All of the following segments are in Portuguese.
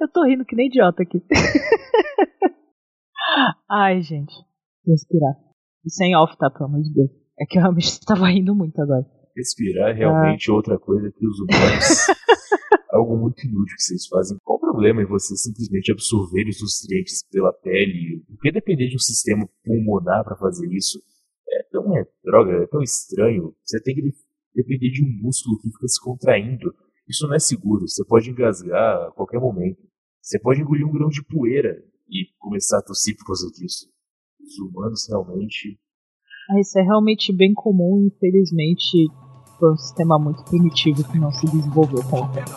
Eu tô rindo que nem idiota aqui. Ai, gente. Respirar. Sem off, tá? Pelo amor de Deus. É que eu realmente estava rindo muito agora. Respirar é realmente ah. outra coisa que os humanos. algo muito inútil que vocês fazem. Qual o problema em você simplesmente absorver os nutrientes pela pele? Por que depender de um sistema pulmonar para fazer isso? É tão é, droga, é tão estranho. Você tem que depender de um músculo que fica se contraindo. Isso não é seguro. Você pode engasgar a qualquer momento. Você pode engolir um grão de poeira e começar a tossir por causa disso. Os humanos realmente. Ah, isso é realmente bem comum, infelizmente. Foi um sistema muito primitivo que não se desenvolveu com o tempo.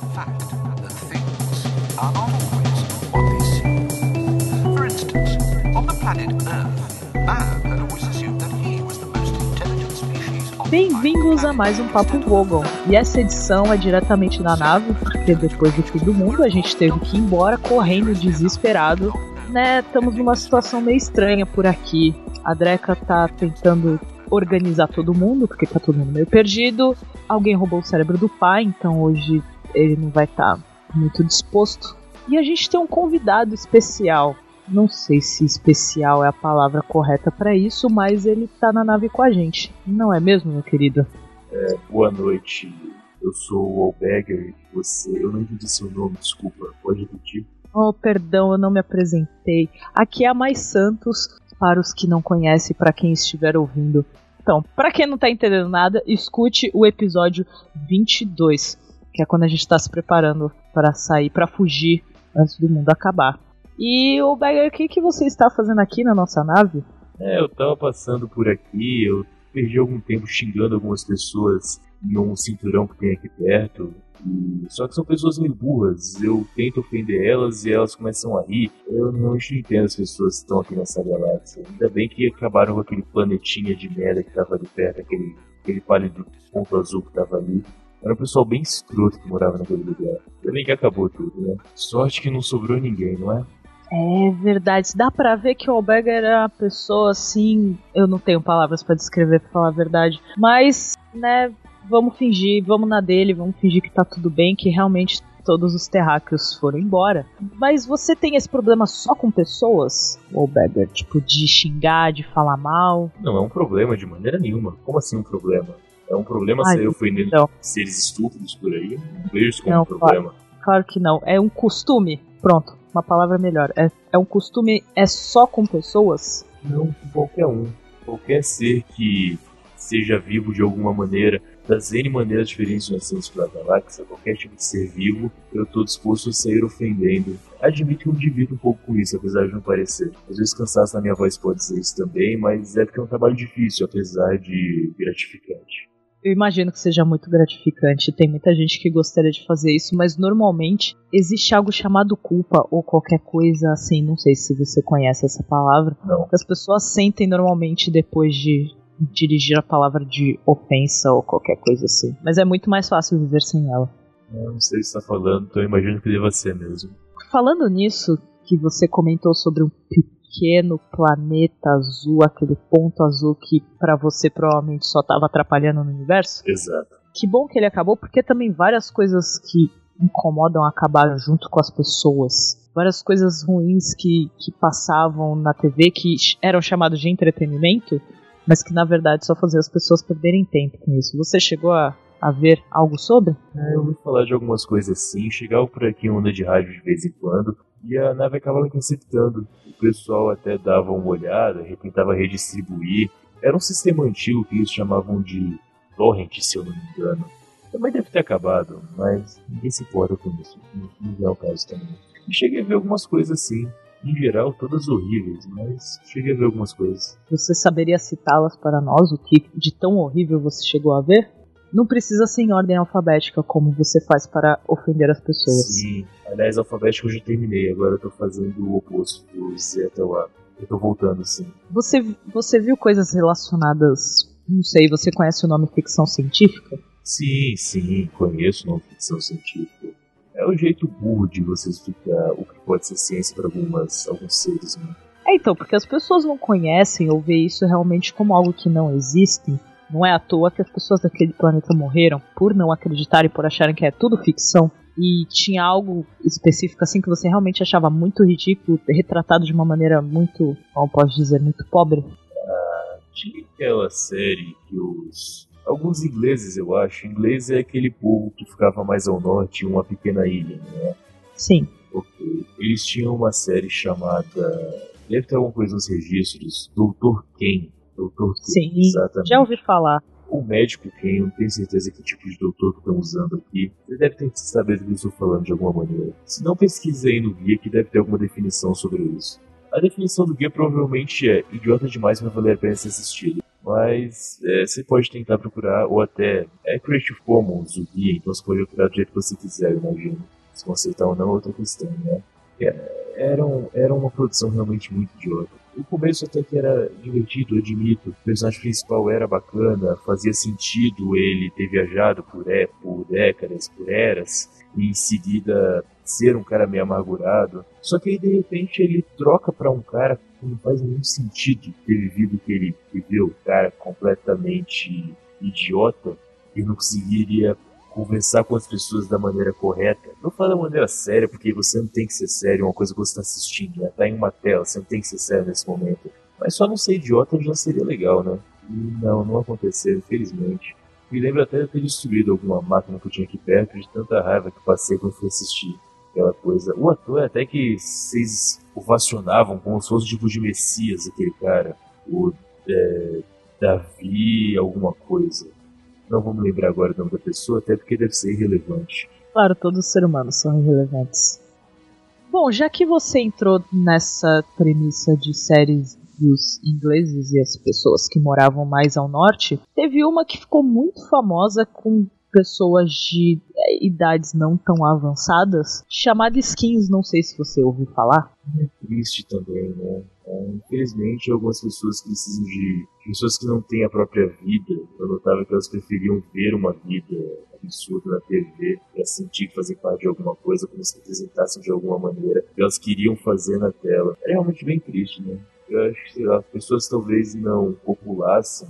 Bem-vindos a mais um Papo Vogon. E essa edição é diretamente na nave, porque depois do fim do mundo a gente teve que ir embora correndo desesperado né, estamos numa situação meio estranha por aqui. A Dreca tá tentando organizar todo mundo, porque tá todo mundo meio perdido. Alguém roubou o cérebro do pai, então hoje ele não vai estar tá muito disposto. E a gente tem um convidado especial. Não sei se especial é a palavra correta para isso, mas ele tá na nave com a gente. Não é mesmo, meu querido? É, boa noite. Eu sou o Albegger. Você, eu não entendi seu nome, desculpa. Pode repetir? Oh, perdão, eu não me apresentei. Aqui é a Mais Santos, para os que não conhecem, para quem estiver ouvindo. Então, para quem não tá entendendo nada, escute o episódio 22, que é quando a gente tá se preparando para sair, para fugir antes do mundo acabar. E o Bagger, o que, que você está fazendo aqui na nossa nave? É, eu tava passando por aqui, eu perdi algum tempo xingando algumas pessoas em um cinturão que tem aqui perto. Só que são pessoas meio burras. Eu tento ofender elas e elas começam a rir. Eu não entendo as pessoas que estão aqui nessa galáxia. Ainda bem que acabaram com aquele planetinha de merda que tava ali perto, aquele, aquele pálido ponto azul que tava ali. Era um pessoal bem escroto que morava naquele lugar. Ainda bem que acabou tudo, né? Sorte que não sobrou ninguém, não é? É verdade. Dá pra ver que o Alberger era uma pessoa assim. Eu não tenho palavras para descrever, pra falar a verdade. Mas, né, vamos fingir, vamos na dele, vamos fingir que tá tudo bem, que realmente todos os terráqueos foram embora. Mas você tem esse problema só com pessoas, ou Beggar? Tipo, de xingar, de falar mal? Não, é um problema de maneira nenhuma. Como assim um problema? É um problema Ai, se eu fui nele seres estúpidos por aí? Não vejo isso como não, um problema. Claro, claro, que não. É um costume. Pronto, uma palavra melhor. É, é um costume, é só com pessoas? Não, com qualquer um. Qualquer ser que seja vivo de alguma maneira das N maneiras diferentes de nascermos pela galáxia, qualquer tipo de ser vivo, eu estou disposto a sair ofendendo. Admito que eu me divido um pouco com isso, apesar de não parecer. Às vezes cansaço na minha voz pode dizer isso também, mas é porque é um trabalho difícil, apesar de gratificante. Eu imagino que seja muito gratificante. Tem muita gente que gostaria de fazer isso, mas normalmente existe algo chamado culpa ou qualquer coisa assim. Não sei se você conhece essa palavra. Não. Que as pessoas sentem normalmente depois de dirigir a palavra de ofensa ou qualquer coisa assim. Mas é muito mais fácil viver sem ela. Eu não sei se está falando, então eu imagino que deva ser mesmo. Falando nisso, que você comentou sobre um pequeno planeta azul, aquele ponto azul que para você provavelmente só estava atrapalhando no universo. Exato. Que bom que ele acabou, porque também várias coisas que incomodam acabaram junto com as pessoas. Várias coisas ruins que, que passavam na TV, que eram chamados de entretenimento, mas que na verdade só fazia as pessoas perderem tempo com isso. Você chegou a, a ver algo sobre? É, eu ouvi falar de algumas coisas assim, chegava por aqui em onda de rádio de vez em quando, e a nave acabava interceptando. O pessoal até dava uma olhada, tentava redistribuir. Era um sistema antigo que eles chamavam de torrent, se eu não me engano. Também deve ter acabado, mas ninguém se importa com isso. Não é o caso também. E cheguei a ver algumas coisas assim em geral, todas horríveis, mas cheguei a ver algumas coisas. Você saberia citá-las para nós, o que de tão horrível você chegou a ver? Não precisa ser em ordem alfabética, como você faz para ofender as pessoas. Sim, aliás, alfabético eu já terminei, agora eu tô fazendo o oposto, do Z até A. Eu tô voltando, sim. Você, você viu coisas relacionadas, não sei, você conhece o nome ficção científica? Sim, sim, conheço o nome ficção científica é o jeito burro de você explicar o que pode ser ciência para algumas alguns seres, né? É, então, porque as pessoas não conhecem ou veem isso realmente como algo que não existe. Não é à toa que as pessoas daquele planeta morreram por não acreditarem, por acharem que é tudo ficção. e tinha algo específico assim que você realmente achava muito ridículo, retratado de uma maneira muito, como posso dizer, muito pobre? Ah, tinha aquela série que os alguns ingleses, eu acho. Inglês é aquele povo que ficava mais ao norte, uma pequena ilha, né? Sim. Ok. Eles tinham uma série chamada. Deve ter alguma coisa nos registros. Doutor Ken. Doutor. Sim, exatamente. já ouvi falar. O médico Ken, não tenho certeza que tipo de doutor que estão usando aqui. Você deve ter saber do que eu estou falando de alguma maneira. Se não, pesquise aí no guia que deve ter alguma definição sobre isso. A definição do guia provavelmente é idiota demais para valer a pena ser assistido. Mas é, você pode tentar procurar, ou até é Creative Commons o guia, então você pode procurar do jeito que você quiser, eu imagino. Se consertar ou não é outra questão, né? É, era, um, era uma produção realmente muito idiota. O começo até que era divertido, admito. O personagem principal era bacana, fazia sentido ele ter viajado por, é, por décadas, por eras, e em seguida ser um cara meio amargurado. Só que aí de repente ele troca para um cara que não faz nenhum sentido ter vivido o que ele viveu, cara completamente idiota e não conseguiria conversar com as pessoas da maneira correta. Não fala da maneira séria, porque você não tem que ser sério, é uma coisa que você está assistindo, né? Tá em uma tela, você não tem que ser sério nesse momento. Mas só não ser idiota já seria legal, né? E não, não aconteceu, infelizmente. Me lembro até de ter destruído alguma máquina que eu tinha aqui perto, de tanta raiva que passei quando fui assistir aquela coisa. O ator até que vocês ovacionavam como se fosse tipo de Messias, aquele cara. O é, Davi, alguma coisa. Não vou me lembrar agora o nome da pessoa, até porque deve ser irrelevante. Claro, todos os seres humanos são irrelevantes. Bom, já que você entrou nessa premissa de séries dos ingleses e as pessoas que moravam mais ao norte, teve uma que ficou muito famosa com pessoas de é, idades não tão avançadas, chamada Skins, não sei se você ouviu falar. É triste também, né? É, infelizmente, algumas pessoas precisam de pessoas que não têm a própria vida. Eu notava que elas preferiam ver uma vida absurda na TV para sentir que parte de alguma coisa, como se representassem de alguma maneira, que elas queriam fazer na tela. É realmente bem triste, né? eu acho que, sei lá, pessoas talvez não populassem,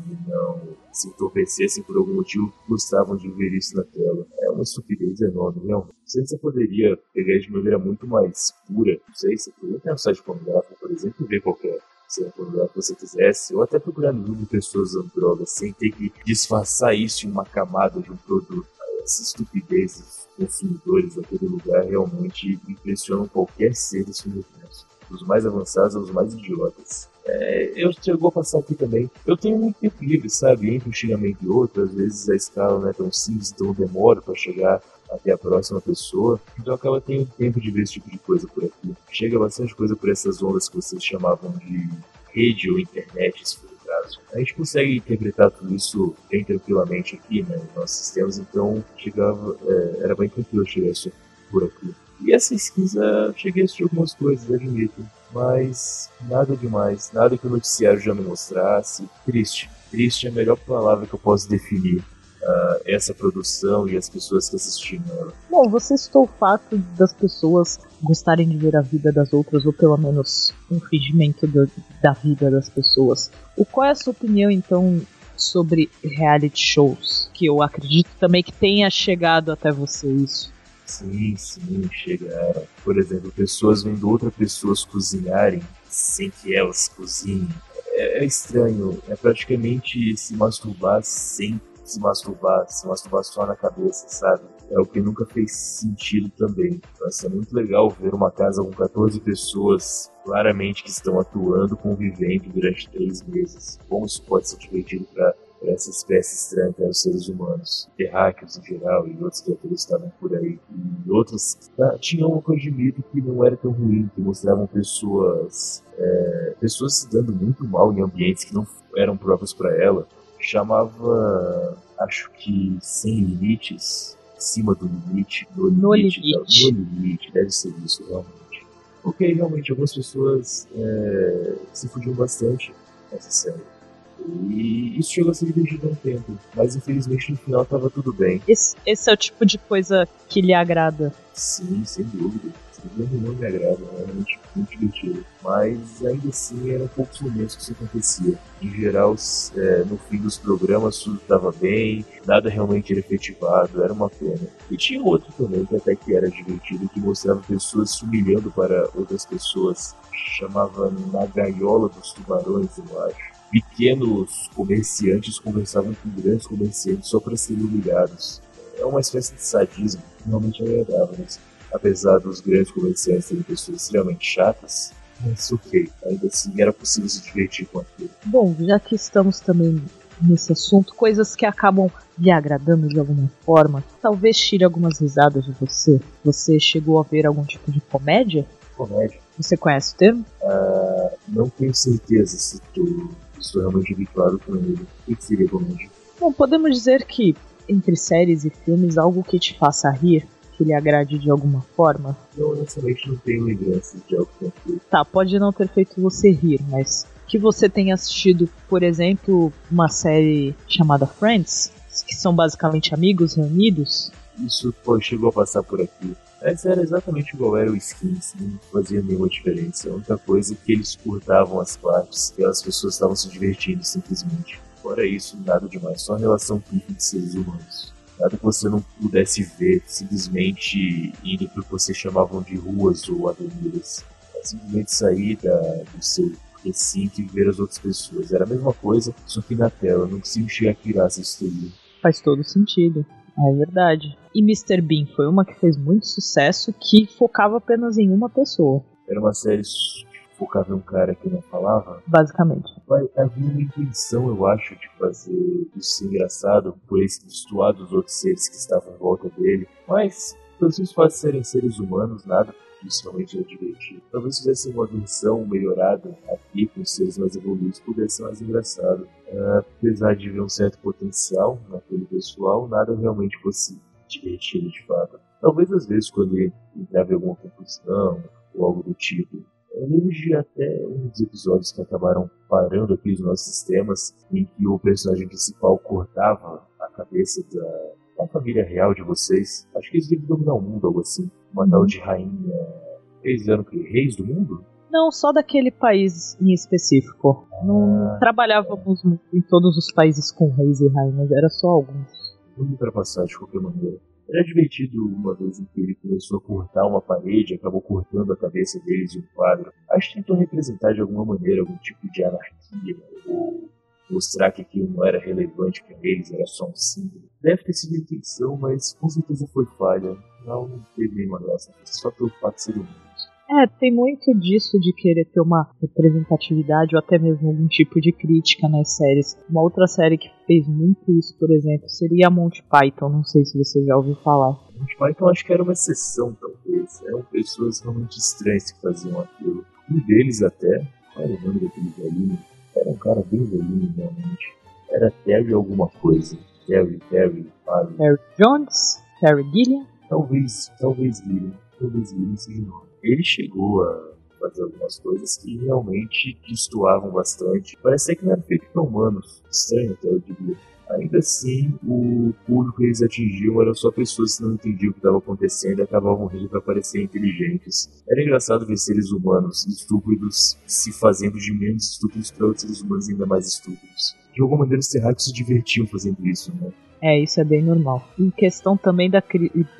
se entorpecessem por algum motivo, gostavam de ver isso na tela. É uma estupidez enorme, realmente. Você poderia pegar de maneira muito mais pura, não sei, você poderia ter um site pornográfico, por exemplo, e ver qualquer cena pornográfica que você quisesse, ou até procurar no Google pessoas usando drogas, sem ter que disfarçar isso em uma camada de um produto. Essa estupidez dos consumidores daquele lugar realmente impressionam qualquer ser desse universo dos mais avançados aos mais idiotas. É, eu chegou a passar aqui também. Eu tenho muito tempo livre, sabe? Entre um xingamento e outro, às vezes a escala não é tão simples, então eu demoro para chegar até a próxima pessoa. Então acaba tendo tempo de ver esse tipo de coisa por aqui. Chega bastante coisa por essas ondas que vocês chamavam de rede ou internet, se for o caso. A gente consegue interpretar tudo isso bem tranquilamente aqui, né? Nos nossos sistemas, então chegava, é, era bem tranquilo chegar isso por aqui. E essa esquisa cheguei a assistir algumas coisas, admito. Mas nada demais, nada que o noticiário já me mostrasse. Triste. Triste é a melhor palavra que eu posso definir uh, essa produção e as pessoas que assistiram ela. Bom, você citou o fato das pessoas gostarem de ver a vida das outras, ou pelo menos um fingimento da, da vida das pessoas. O qual é a sua opinião, então, sobre reality shows? Que eu acredito também que tenha chegado até você isso. Sim, sim, chega. Por exemplo, pessoas vendo outras pessoas cozinharem sem que elas cozinhem. É, é estranho, é praticamente se masturbar sem se masturbar, se masturbar só na cabeça, sabe? É o que nunca fez sentido também. Vai ser muito legal ver uma casa com 14 pessoas claramente que estão atuando, convivendo durante três meses. Como isso pode ser divertido para para essa espécie estranha que eram os seres humanos, terráqueos em geral e outros criaturas estavam por aí. E outros ah, tinham de mito que não era tão ruim, que mostravam pessoas, é, pessoas se dando muito mal em ambientes que não eram próprios para ela. Chamava, acho que sem limites, acima do limite, no limite, no limite, no limite deve ser isso realmente. Ok, realmente algumas pessoas é, se fugiam bastante nessa série. E isso chegou a ser divertido um tempo, mas infelizmente no final tava tudo bem. Esse, esse, é o tipo de coisa que lhe agrada. Sim, sem dúvida. Não me agrada, é realmente muito divertido. Mas ainda assim eram poucos momentos que isso acontecia. Em geral, é, no fim dos programas tudo estava bem, nada realmente era efetivado, era uma pena. E tinha outro também que até que era divertido, que mostrava pessoas se humilhando para outras pessoas. Chamava Na Gaiola dos Tubarões, eu acho pequenos comerciantes conversavam com grandes comerciantes só para serem humilhados. É uma espécie de sadismo realmente agradável, mas apesar dos grandes comerciantes serem pessoas extremamente chatas, mas ok, ainda assim era possível se divertir com aquilo. Bom, já que estamos também nesse assunto, coisas que acabam lhe agradando de alguma forma, talvez tire algumas risadas de você. Você chegou a ver algum tipo de comédia? Comédia? Você conhece o termo? Uh, não tenho certeza se tu estou realmente habituado com ele. O que seria comédia? Bom, podemos dizer que entre séries e filmes, algo que te faça rir, que lhe agrade de alguma forma? Eu honestamente não tenho lembranças de algo que. Tá, pode não ter feito você rir, mas que você tenha assistido, por exemplo, uma série chamada Friends, que são basicamente amigos reunidos. Isso pô, chegou a passar por aqui. Essa era exatamente igual era o Skins, não fazia nenhuma diferença. A única coisa é que eles curtavam as partes e as pessoas estavam se divertindo simplesmente. Fora isso, nada demais, só relação pífia de seres humanos. Nada que você não pudesse ver simplesmente indo para o que vocês chamavam de ruas ou avenidas. Simplesmente sair da, do seu recinto e ver as outras pessoas. Era a mesma coisa, só que na tela, não consigo chegar a criar essa história. Faz todo sentido. É verdade. E Mr. Bean foi uma que fez muito sucesso que focava apenas em uma pessoa. Era uma série focava em um cara que não falava. Basicamente. Havia uma intenção, eu acho, de fazer isso engraçado por ele se destoar dos outros seres que estavam em volta dele. Mas, pelos seus fatos serem seres humanos, nada isso realmente é divertido. Talvez fizesse uma versão melhorada aqui com seres mais evoluídos, pudesse ser mais engraçado. Uh, apesar de ver um certo potencial naquele pessoal, nada realmente fosse divertido de fato. Talvez às vezes quando ele entrava em alguma confusão ou algo do tipo. Eu lembro de até uns episódios que acabaram parando aqui os nossos sistemas, em que o personagem principal cortava a cabeça da, da família real de vocês. Acho que eles devem dominar o mundo, algo assim. Uma tal de rainha. Eles eram que? Reis do mundo? Não, só daquele país em específico. Não ah, trabalhávamos é. em todos os países com reis e rainhas, era só alguns. Muito ultrapassado de qualquer maneira. Era divertido uma vez em que ele começou a cortar uma parede, acabou cortando a cabeça deles em um quadro. Acho que tentou representar de alguma maneira algum tipo de anarquia, ou mostrar que aquilo não era relevante para eles, era só um símbolo. Deve ter sido intenção, mas com certeza foi falha. Não, não teve nenhuma graça, só pelo fato de ser humano. É, tem muito disso de querer ter uma representatividade ou até mesmo algum tipo de crítica nas séries. Uma outra série que fez muito isso, por exemplo, seria a Monty Python. Não sei se você já ouviu falar. Monty Python acho que era uma exceção, talvez. Eram pessoas realmente estranhas que faziam aquilo. Um deles até, qual era o nome daquele velhinho? Era um cara bem velhinho, realmente. Era Terry alguma coisa. Terry, Terry, Harry. Terry Jones? Terry Gilliam? Talvez, talvez Gilliam. Talvez Gilliam seja o nome ele chegou a fazer algumas coisas que realmente destoavam bastante. Parecia que não era feito para humanos. Estranho até, eu diria. Ainda assim, o público que eles atingiam eram só pessoas que não entendiam o que estava acontecendo e acabavam rindo para parecer inteligentes. Era engraçado ver seres humanos estúpidos se fazendo de menos estúpidos para outros seres humanos ainda mais estúpidos. De alguma maneira, os terráqueos se divertiam fazendo isso, né? É, isso é bem normal. Em questão também da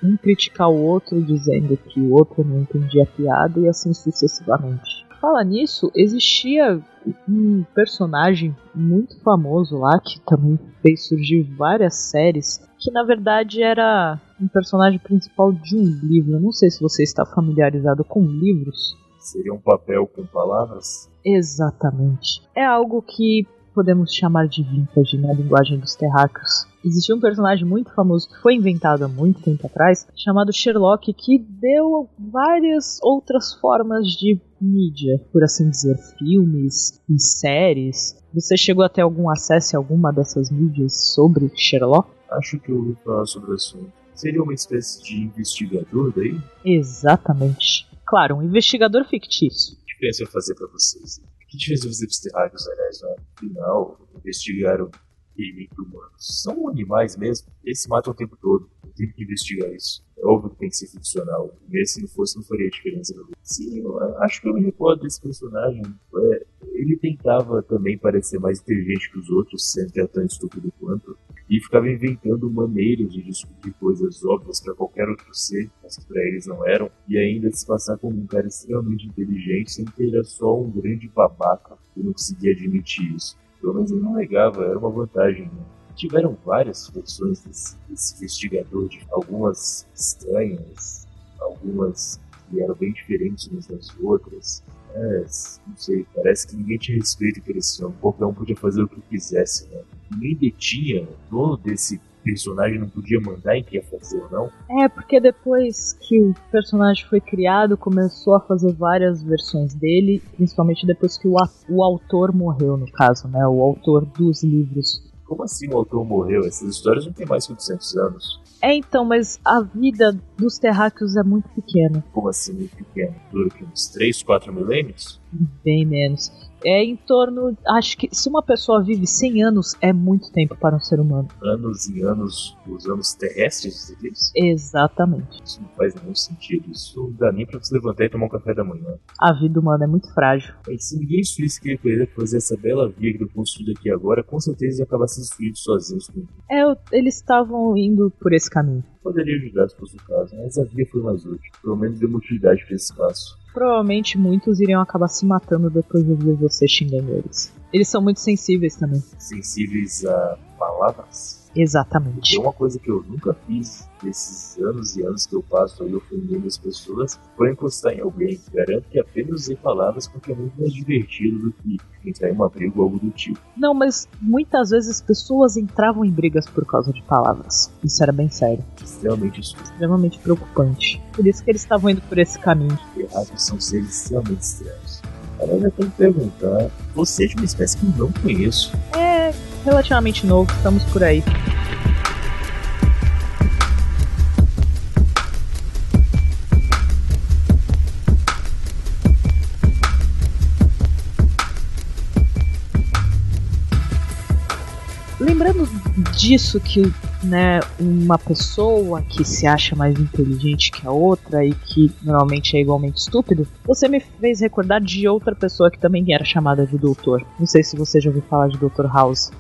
um criticar o outro dizendo que o outro não entendia a piada e assim sucessivamente. Fala nisso, existia um personagem muito famoso lá que também fez surgir várias séries, que na verdade era um personagem principal de um livro. Eu não sei se você está familiarizado com livros. Seria um papel com palavras? Exatamente. É algo que podemos chamar de vintage na linguagem dos terráqueos. Existia um personagem muito famoso que foi inventado há muito tempo atrás, chamado Sherlock, que deu várias outras formas de mídia, por assim dizer, filmes e séries. Você chegou a ter algum acesso a alguma dessas mídias sobre Sherlock? Acho que eu ouvi falar sobre o assunto. Seria uma espécie de investigador daí? Exatamente. Claro, um investigador fictício. O que pensa fazer para vocês? Que diferença os episterráqueos, aliás, no final, investigaram crime humanos? São animais mesmo, eles se matam o tempo todo. tenho que investigar isso. É óbvio que tem que ser ficcional. Mesmo se não fosse, não faria diferença. Sim, eu acho que eu me recordo desse personagem. É, ele tentava também parecer mais inteligente que os outros, sem ser tão estúpido quanto. E ficava inventando maneiras de descobrir coisas óbvias para qualquer outro ser, mas que para eles não eram. E ainda se passar como um cara extremamente inteligente, sem que ele era só um grande babaca e não conseguia admitir isso. Pelo menos ele não negava, era uma vantagem. Né? Tiveram várias versões desse, desse investigador, de algumas estranhas, algumas que eram bem diferentes umas das outras. É, não sei, parece que ninguém tinha respeito por esse homem. Qualquer um podia fazer o que quisesse, né? Ninguém detinha o dono desse personagem não podia mandar em que ia fazer ou não? É, porque depois que o personagem foi criado, começou a fazer várias versões dele, principalmente depois que o, o autor morreu, no caso, né? O autor dos livros. Como assim o autor morreu? Essas histórias não têm mais que 800 anos. É, então, mas a vida dos terráqueos é muito pequena. Como assim muito pequena? Dura uns 3, 4 milênios? Bem menos é em torno. Acho que se uma pessoa vive 100 anos, é muito tempo para um ser humano. Anos e anos, os anos terrestres, diz? Exatamente. Isso não faz nenhum sentido. Isso não dá nem para você levantar e tomar um café da manhã. A vida humana é muito frágil. E se ninguém destruísse aquele planeta fazer essa bela via que eu construído aqui agora, com certeza ia acabar sendo destruído sozinhos. É, eles estavam indo por esse caminho. Poderia ajudar se fosse o caso, mas a via foi mais útil. Pelo menos deu utilidade para esse espaço provavelmente muitos iriam acabar se matando depois de ver você xingando eles. Eles são muito sensíveis também. Sensíveis a palavras? Exatamente. E uma coisa que eu nunca fiz desses anos e anos que eu passo aí ofendendo as pessoas foi encostar em alguém. Garanto que apenas usei palavras porque é muito mais divertido do que entrar em uma briga ou algo do tipo. Não, mas muitas vezes pessoas entravam em brigas por causa de palavras. Isso era bem sério. Extremamente Extremamente preocupante. Por isso que eles estavam indo por esse caminho. Errados são seres extremamente estranhos. Agora eu tenho que perguntar, você é de uma espécie que eu não conheço. É relativamente novo, estamos por aí. Disso que né, uma pessoa que se acha mais inteligente que a outra e que normalmente é igualmente estúpido, você me fez recordar de outra pessoa que também era chamada de doutor. Não sei se você já ouviu falar de Dr. House.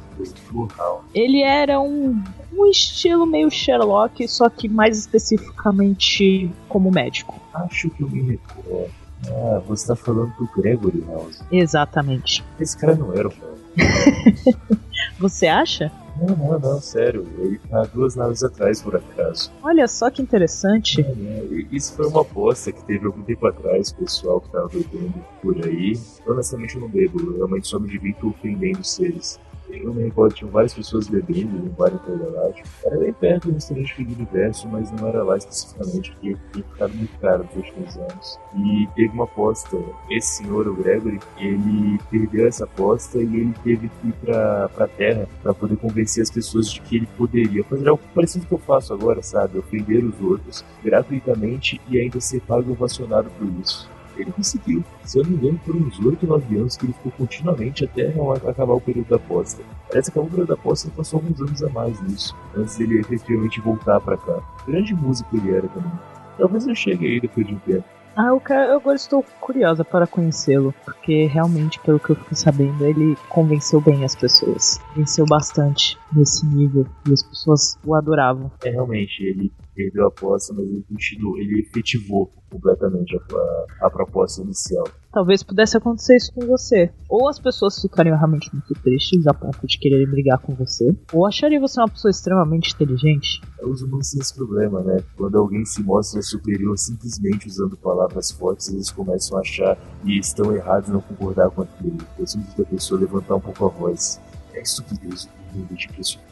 Ele era um, um estilo meio Sherlock, só que mais especificamente como médico. Acho que eu me recordo. Ah, você tá falando do Gregory House. Exatamente. Esse cara não era o Você acha? Não, não, não, sério. Ele tá duas naves atrás, por acaso. Olha só que interessante. É, é, isso foi uma aposta que teve algum tempo atrás, o pessoal que tava bebendo por aí. Honestamente, eu não bebo, eu realmente só me divirto ofendendo seres. Eu me recordo, tinham várias pessoas bebendo em bar intergaláctico. Era bem perto do restaurante do universo, mas não era lá especificamente, porque tinha ficado muito caro nos últimos anos. E teve uma aposta. Esse senhor, o Gregory, ele perdeu essa aposta e ele teve que ir pra, pra Terra para poder convencer as pessoas de que ele poderia fazer algo parecido que eu faço agora, sabe? Ofender os outros gratuitamente e ainda ser pago ovacionado por isso ele conseguiu. Se eu não me engano, por uns 8, 9 anos que ele ficou continuamente até acabar o período da aposta. Parece que acabou o período da aposta passou alguns anos a mais nisso, antes dele efetivamente voltar para cá. Grande músico ele era também. Talvez eu chegue aí depois de um tempo. Ah, eu, quero, eu agora estou curiosa para conhecê-lo, porque realmente, pelo que eu fiquei sabendo, ele convenceu bem as pessoas. Venceu bastante nesse nível e as pessoas o adoravam. É, realmente, ele perdeu a aposta, mas ele continuou, ele efetivou completamente a, a, a, proposta inicial. Talvez pudesse acontecer isso com você. Ou as pessoas ficariam realmente muito tristes a ponto de quererem brigar com você, ou achariam você uma pessoa extremamente inteligente. Os humanos têm esse problema, né? Quando alguém se mostra superior simplesmente usando palavras fortes, eles começam a achar e estão errados em não concordar com aquilo. É simples da pessoa levantar um pouco a voz. É estupidez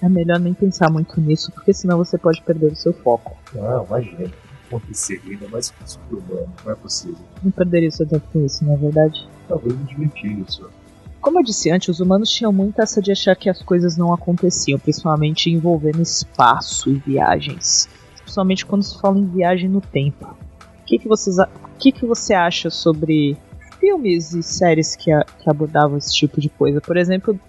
é melhor nem pensar muito nisso, porque senão você pode perder o seu foco. Não, imagina. Acontecer ainda mais com isso humano, não é possível. Não perderia seu tempo com isso, não é verdade? Talvez me divertir só. Como eu disse antes, os humanos tinham muito essa de achar que as coisas não aconteciam, principalmente envolvendo espaço e viagens. Principalmente quando se fala em viagem no tempo. O que, que, vocês, o que, que você acha sobre filmes e séries que, a, que abordavam esse tipo de coisa? Por exemplo,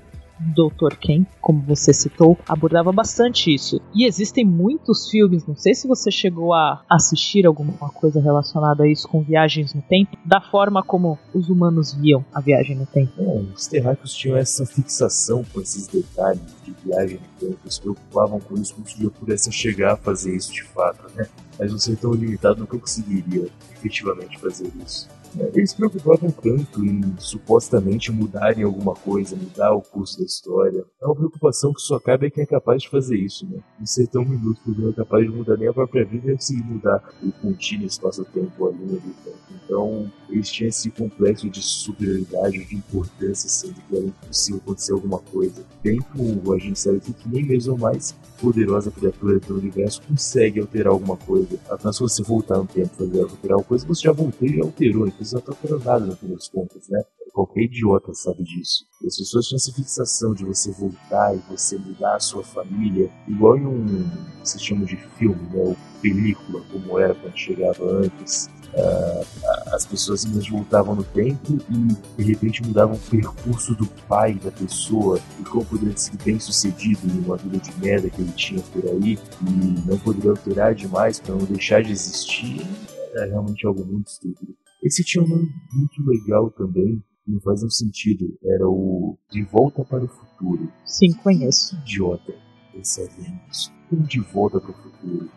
Dr. Ken, como você citou, abordava bastante isso. E existem muitos filmes, não sei se você chegou a assistir alguma coisa relacionada a isso com viagens no tempo, da forma como os humanos viam a viagem no tempo. Bom, os terráqueos tinham essa fixação com esses detalhes de viagem no tempo, se preocupavam com isso como se pudesse chegar a fazer isso de fato, né? Mas um ser tão limitado nunca conseguiria efetivamente fazer isso. Eles se preocupavam tanto em supostamente mudarem alguma coisa, mudar o curso da história. É uma preocupação que só cabe a quem é capaz de fazer isso, né? Ser tão minúsculo não é capaz de mudar nem a própria vida e conseguir mudar o contínuo espaço-tempo, a linha do tempo. Então, eles tinham esse complexo de superioridade, de importância, sendo que era impossível acontecer alguma coisa. Tempo, a gente sabe que nem mesmo mais poderosa criatura do universo consegue alterar alguma coisa. Apenas se você voltar no tempo fazer alterar alguma coisa, você já voltou e já alterou, então não está nada no fim das contas, né? Qualquer idiota sabe disso. E as pessoas tinham essa fixação de você voltar e você mudar a sua família, igual em um se chama de filme, né? Ou película, como era quando chegava antes. Uh, as pessoas simplesmente voltavam no tempo e de repente mudavam o percurso do pai da pessoa e como poderia ser bem sucedido em uma vida de merda que ele tinha por aí e não poderia alterar demais para não deixar de existir era realmente algo muito estúpido. Esse tinha um nome muito legal também, não fazia sentido, era o De Volta para o Futuro. Sim, conheço. Idiota, percebem isso. Como De Volta para o Futuro?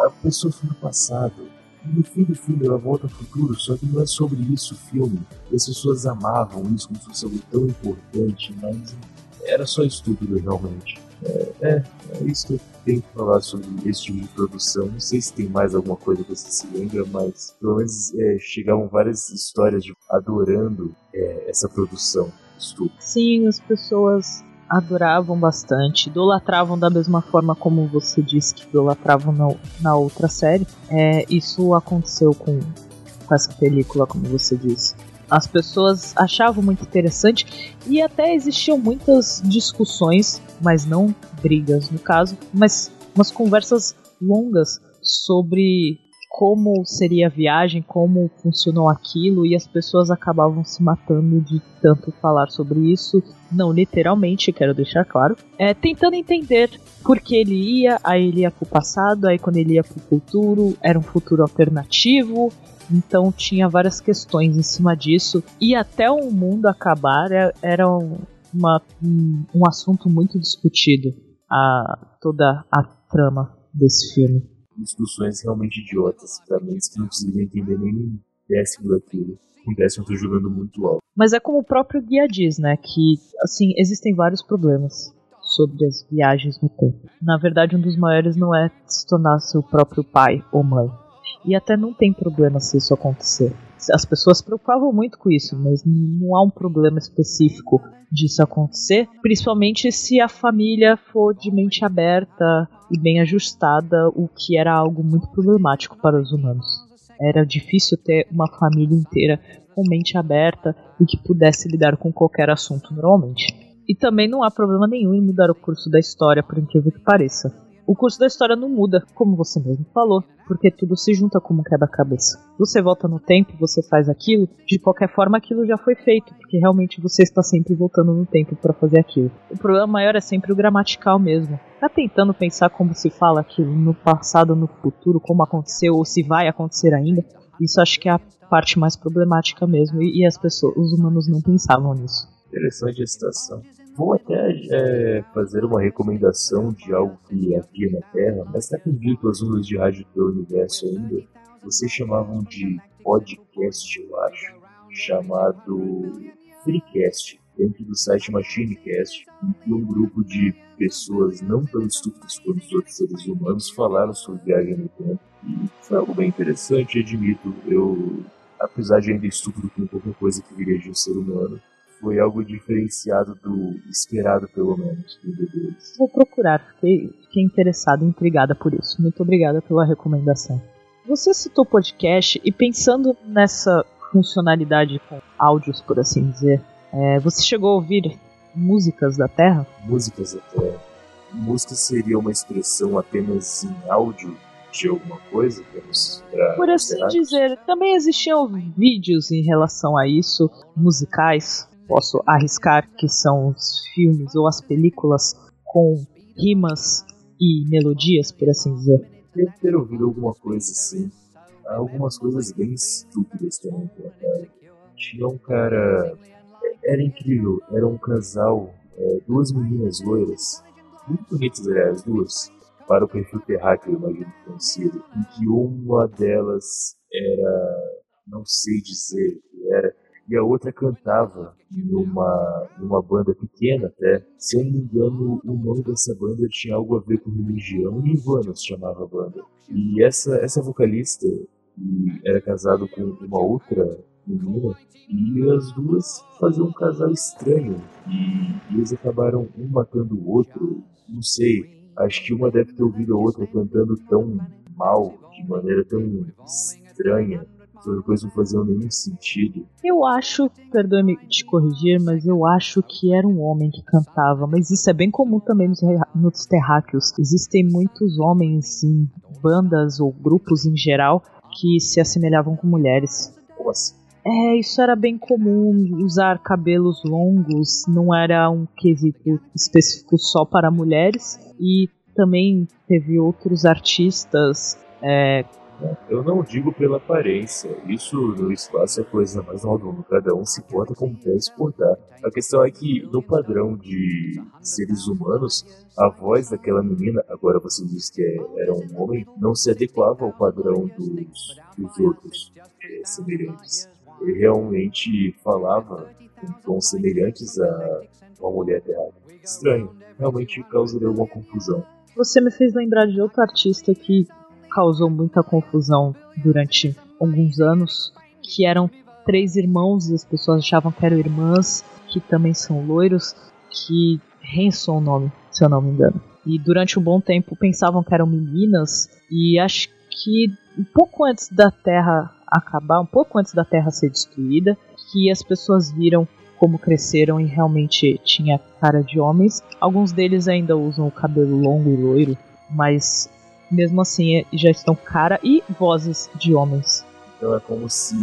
A pessoa foi no passado, no fim do filme ela volta ao futuro, só que não é sobre isso o filme. E as pessoas amavam isso como se fosse algo tão importante, mas era só estúpido realmente. É, é, é isso que eu tenho que falar sobre esse tipo de produção. Não sei se tem mais alguma coisa que você se lembra, mas pelo menos é, chegavam várias histórias de, adorando é, essa produção. Sim, as pessoas adoravam bastante, idolatravam da mesma forma como você disse que idolatravam na, na outra série. É, isso aconteceu com, com essa película, como você disse. As pessoas achavam muito interessante e até existiam muitas discussões, mas não brigas no caso, mas umas conversas longas sobre como seria a viagem, como funcionou aquilo, e as pessoas acabavam se matando de tanto falar sobre isso. Não literalmente, quero deixar claro. É, tentando entender por que ele ia, aí ele ia pro passado, aí quando ele ia pro futuro, era um futuro alternativo. Então tinha várias questões em cima disso. E até o mundo acabar é, era uma, um, um assunto muito discutido. A, toda a trama desse filme discussões realmente idiotas, para mim, que não conseguiam entender nem décimo daquilo. Um décimo eu tô jogando muito alto. Mas é como o próprio guia diz, né? Que, assim, existem vários problemas sobre as viagens no tempo. Na verdade, um dos maiores não é se tornar seu próprio pai ou mãe. E até não tem problema se isso acontecer. As pessoas se preocupavam muito com isso, mas não há um problema específico disso acontecer, principalmente se a família for de mente aberta e bem ajustada, o que era algo muito problemático para os humanos. Era difícil ter uma família inteira com mente aberta e que pudesse lidar com qualquer assunto normalmente. E também não há problema nenhum em mudar o curso da história, por incrível que pareça o curso da história não muda, como você mesmo falou, porque tudo se junta como um quebra-cabeça. Você volta no tempo, você faz aquilo, de qualquer forma aquilo já foi feito, porque realmente você está sempre voltando no tempo para fazer aquilo. O problema maior é sempre o gramatical mesmo. Tá tentando pensar como se fala aquilo no passado, no futuro, como aconteceu ou se vai acontecer ainda. Isso acho que é a parte mais problemática mesmo, e, e as pessoas, os humanos não pensavam nisso. Interessante a situação. Vou até é, fazer uma recomendação de algo que havia na Terra, mas está perdido pelas ondas de rádio do universo ainda. Vocês chamavam de podcast, eu acho, chamado Freecast, dentro do site MachineCast, em que um grupo de pessoas não tão estúpidas quanto os outros seres humanos falaram sobre viagem no tempo. E foi algo bem interessante, admito. Eu, apesar de ainda estúpido com qualquer coisa que viria de um ser humano, foi algo diferenciado do esperado, pelo menos, do deles. Vou procurar, fiquei, fiquei interessada e intrigada por isso. Muito obrigada pela recomendação. Você citou podcast e pensando nessa funcionalidade com áudios, por assim dizer, é, você chegou a ouvir músicas da Terra? Músicas da Terra. Música seria uma expressão apenas em áudio de alguma coisa? Por assim dizer, também existiam vídeos em relação a isso, musicais posso arriscar que são os filmes ou as películas com rimas e melodias, por assim dizer. Deve ter ouvido alguma coisa assim. Há algumas coisas bem estúpidas também, cara. Tinha um cara. Era incrível, era um casal, é, duas meninas loiras, muito bonitas, aliás, duas, para o perfil terráqueo, eu imagino conhecido, em que uma delas era, não sei dizer o que era, e a outra cantava numa, numa banda pequena até. Se eu não me engano, o nome dessa banda tinha algo a ver com religião. Nirvana se chamava a banda. E essa, essa vocalista era casado com uma outra menina e as duas faziam um casal estranho. E eles acabaram um matando o outro. Não sei, acho que uma deve ter ouvido a outra cantando tão mal, de maneira tão estranha, as coisas não faziam nenhum sentido. Eu acho, perdoe-me te corrigir, mas eu acho que era um homem que cantava. Mas isso é bem comum também nos, nos terráqueos. Existem muitos homens em bandas ou grupos em geral que se assemelhavam com mulheres. Como assim? É, isso era bem comum, usar cabelos longos não era um quesito específico só para mulheres. E também teve outros artistas é, eu não digo pela aparência, isso no espaço é coisa mais normal cada um se porta como quer se portar. A questão é que, no padrão de seres humanos, a voz daquela menina, agora você diz que é, era um homem, não se adequava ao padrão dos, dos outros é, semelhantes. Ele realmente falava com tons semelhantes a uma mulher errada. Estranho, realmente causaria alguma confusão. Você me fez lembrar de outro artista que causou muita confusão durante alguns anos, que eram três irmãos e as pessoas achavam que eram irmãs, que também são loiros, que Hanson o nome, se eu não me engano. E durante um bom tempo pensavam que eram meninas e acho que um pouco antes da Terra acabar, um pouco antes da Terra ser destruída, que as pessoas viram como cresceram e realmente tinha cara de homens. Alguns deles ainda usam o cabelo longo e loiro, mas mesmo assim é, já estão cara e vozes de homens. Então é como se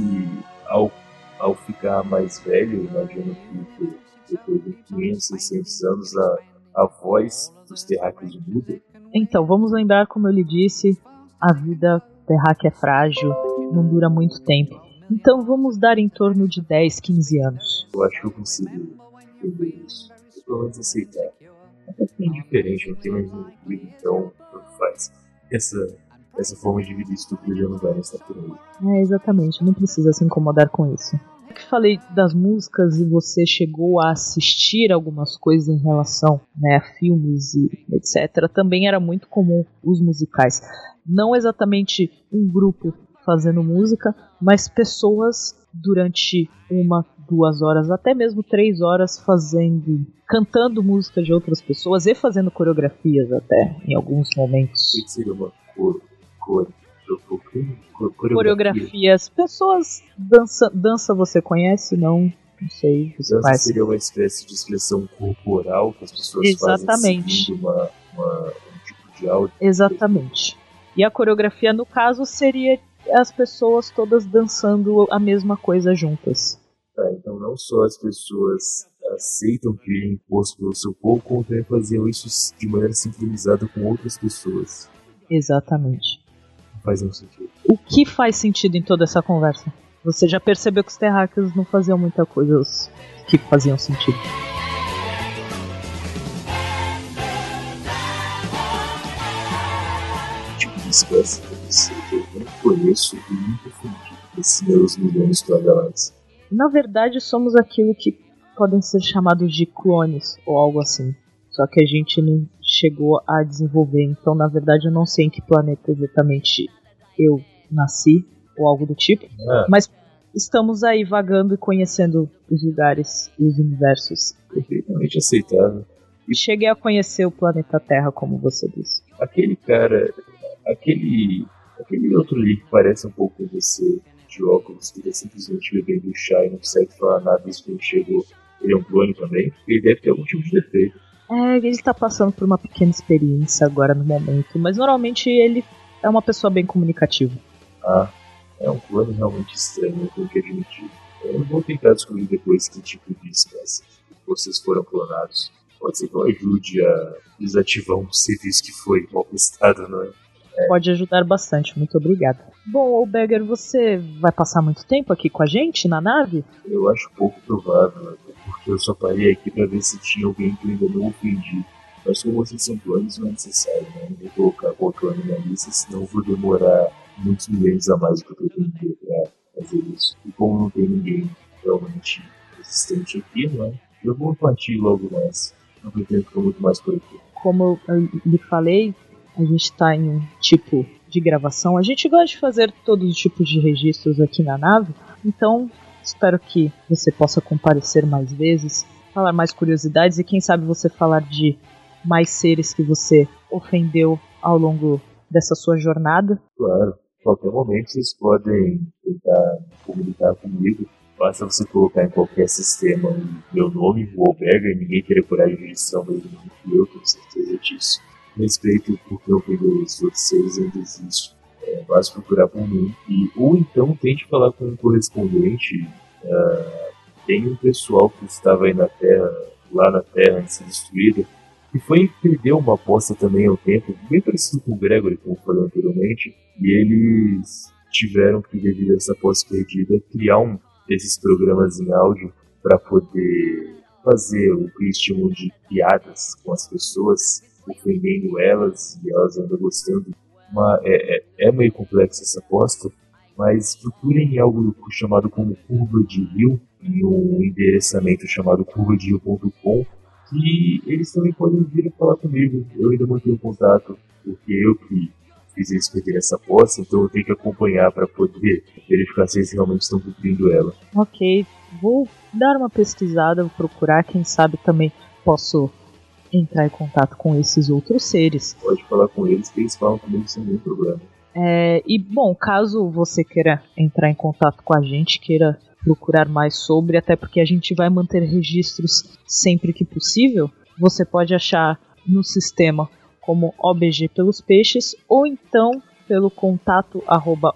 ao, ao ficar mais velho, imagino que depois de 500, 600 anos a, a voz dos terráqueos muda. Então, vamos lembrar, como eu lhe disse, a vida terráquea é frágil, não dura muito tempo. Então vamos dar em torno de 10, 15 anos. Eu acho que eu consigo entender isso. pelo menos aceitar. Até que é indiferente, não tem mais vida, então tanto faz essa, essa forma de vida estúpida não vai estar por aí. É, exatamente, não precisa se incomodar com isso. Eu que falei das músicas e você chegou a assistir algumas coisas em relação né, a filmes e etc. Também era muito comum os musicais. Não exatamente um grupo fazendo música, mas pessoas durante uma, duas horas, até mesmo três horas fazendo, cantando música de outras pessoas e fazendo coreografias até em alguns momentos. O que seria uma cor, cor, cor, coreografias? Pessoas dança, dança você conhece? Não, não sei. Você dança faz. seria uma espécie de expressão corporal que as pessoas Exatamente. fazem uma, uma, um tipo de áudio. Exatamente. E a coreografia, no caso, seria as pessoas todas dançando a mesma coisa juntas. Tá, então não só as pessoas aceitam que é imposto pelo seu povo, como também faziam isso de maneira sincronizada com outras pessoas. Exatamente. Não faz nenhum sentido. O que faz sentido em toda essa conversa? Você já percebeu que os terráqueos não faziam muita coisa que faziam sentido. Tipo de espécie que eu não conheço e nunca desses meus milhões de galáxia. Na verdade, somos aquilo que podem ser chamados de clones ou algo assim. Só que a gente não chegou a desenvolver, então na verdade eu não sei em que planeta exatamente eu nasci ou algo do tipo. É. Mas estamos aí vagando e conhecendo os lugares e os universos. Perfeitamente aceitável. E cheguei a conhecer o planeta Terra, como você disse. Aquele cara, aquele Aquele outro ali que parece um pouco você, de óculos, que ele simplesmente bebendo chá e não consegue falar nada disso quando chegou. Ele é um clone também, ele deve ter algum tipo de defeito. É, ele está passando por uma pequena experiência agora no momento, mas normalmente ele é uma pessoa bem comunicativa. Ah, é um clone realmente estranho, eu tenho que admitir. Eu vou tentar descobrir depois que tipo de espécie vocês foram clonados. Pode ser que eu ajude a desativar um serviço que foi mal prestado, não é? Pode ajudar bastante, muito obrigado. Bom, Beggar, você vai passar muito tempo aqui com a gente na nave? Eu acho pouco provável, porque eu só parei aqui para ver se tinha alguém que eu ainda não ofendi. Mas como vocês são planos, não é necessário, né? Não vou colocar qualquer um na lista, senão eu vou demorar muitos milênios a mais do que eu pretendia pra fazer isso. E como não tem ninguém realmente resistente aqui, né? Eu vou partir logo mais. Não pretendo ficar muito mais por aqui. Como eu lhe falei, a gente está em um tipo de gravação. A gente gosta de fazer todos os tipos de registros aqui na nave, então espero que você possa comparecer mais vezes, falar mais curiosidades e quem sabe você falar de mais seres que você ofendeu ao longo dessa sua jornada. Claro, qualquer momento vocês podem tentar comunicar comigo. Basta você colocar em qualquer sistema meu nome, o Alberga, e ninguém terá coragem de registrar o mesmo eu, tenho certeza disso respeito porque eu peguei os outros seres ainda existe. É, basta procurar por mim. E, ou então tente falar com um correspondente. Uh, tem um pessoal que estava aí na Terra, lá na Terra, antes de ser destruída, que foi perdeu uma aposta também ao tempo, bem parecido com o Gregory, como falei anteriormente, e eles tiveram que, devido a essa aposta perdida, criar um desses programas em áudio para poder fazer o que eles de piadas com as pessoas ofendendo elas e elas andam gostando. Uma, é, é, é meio complexa essa aposta, mas procurem algo chamado como curva de rio, em um endereçamento chamado curvaderio.com, que eles também podem vir falar comigo. Eu ainda mantenho contato, porque eu que fiz eles perder essa aposta, então eu tenho que acompanhar para poder verificar se eles realmente estão cumprindo ela. Ok, vou dar uma pesquisada, vou procurar, quem sabe também posso entrar em contato com esses outros seres. Pode falar com eles que eles falam comigo sem nenhum problema. É, e bom, caso você queira entrar em contato com a gente, queira procurar mais sobre, até porque a gente vai manter registros sempre que possível, você pode achar no sistema como OBG pelos peixes ou então pelo contato arroba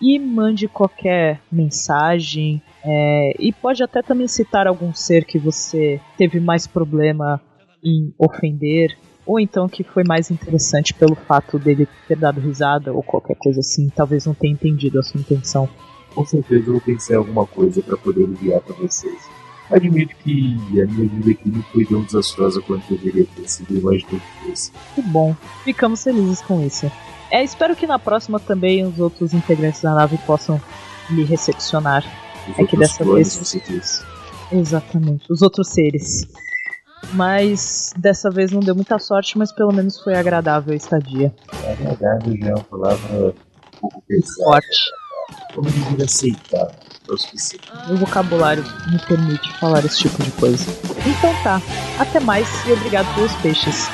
e mande qualquer mensagem é, e pode até também citar algum ser que você teve mais problema em ofender ou então que foi mais interessante pelo fato dele ter dado risada ou qualquer coisa assim, talvez não tenha entendido a sua intenção. Com certeza eu vou pensar em alguma coisa para poder enviar para vocês. Admito que a minha vida aqui não foi tão desastrosa quanto deveria ter sido, imagino que fosse. Que bom, ficamos felizes com isso. É, espero que na próxima também os outros integrantes da nave possam me recepcionar. Os é que dessa vez. Você disse. Exatamente, os outros seres. Mas dessa vez não deu muita sorte, mas pelo menos foi agradável a estadia. Agradável já é uma palavra um pouco pesada. Forte. Como dizer aceitável. Meu vocabulário me permite falar esse tipo de coisa. Então tá, até mais e obrigado pelos peixes.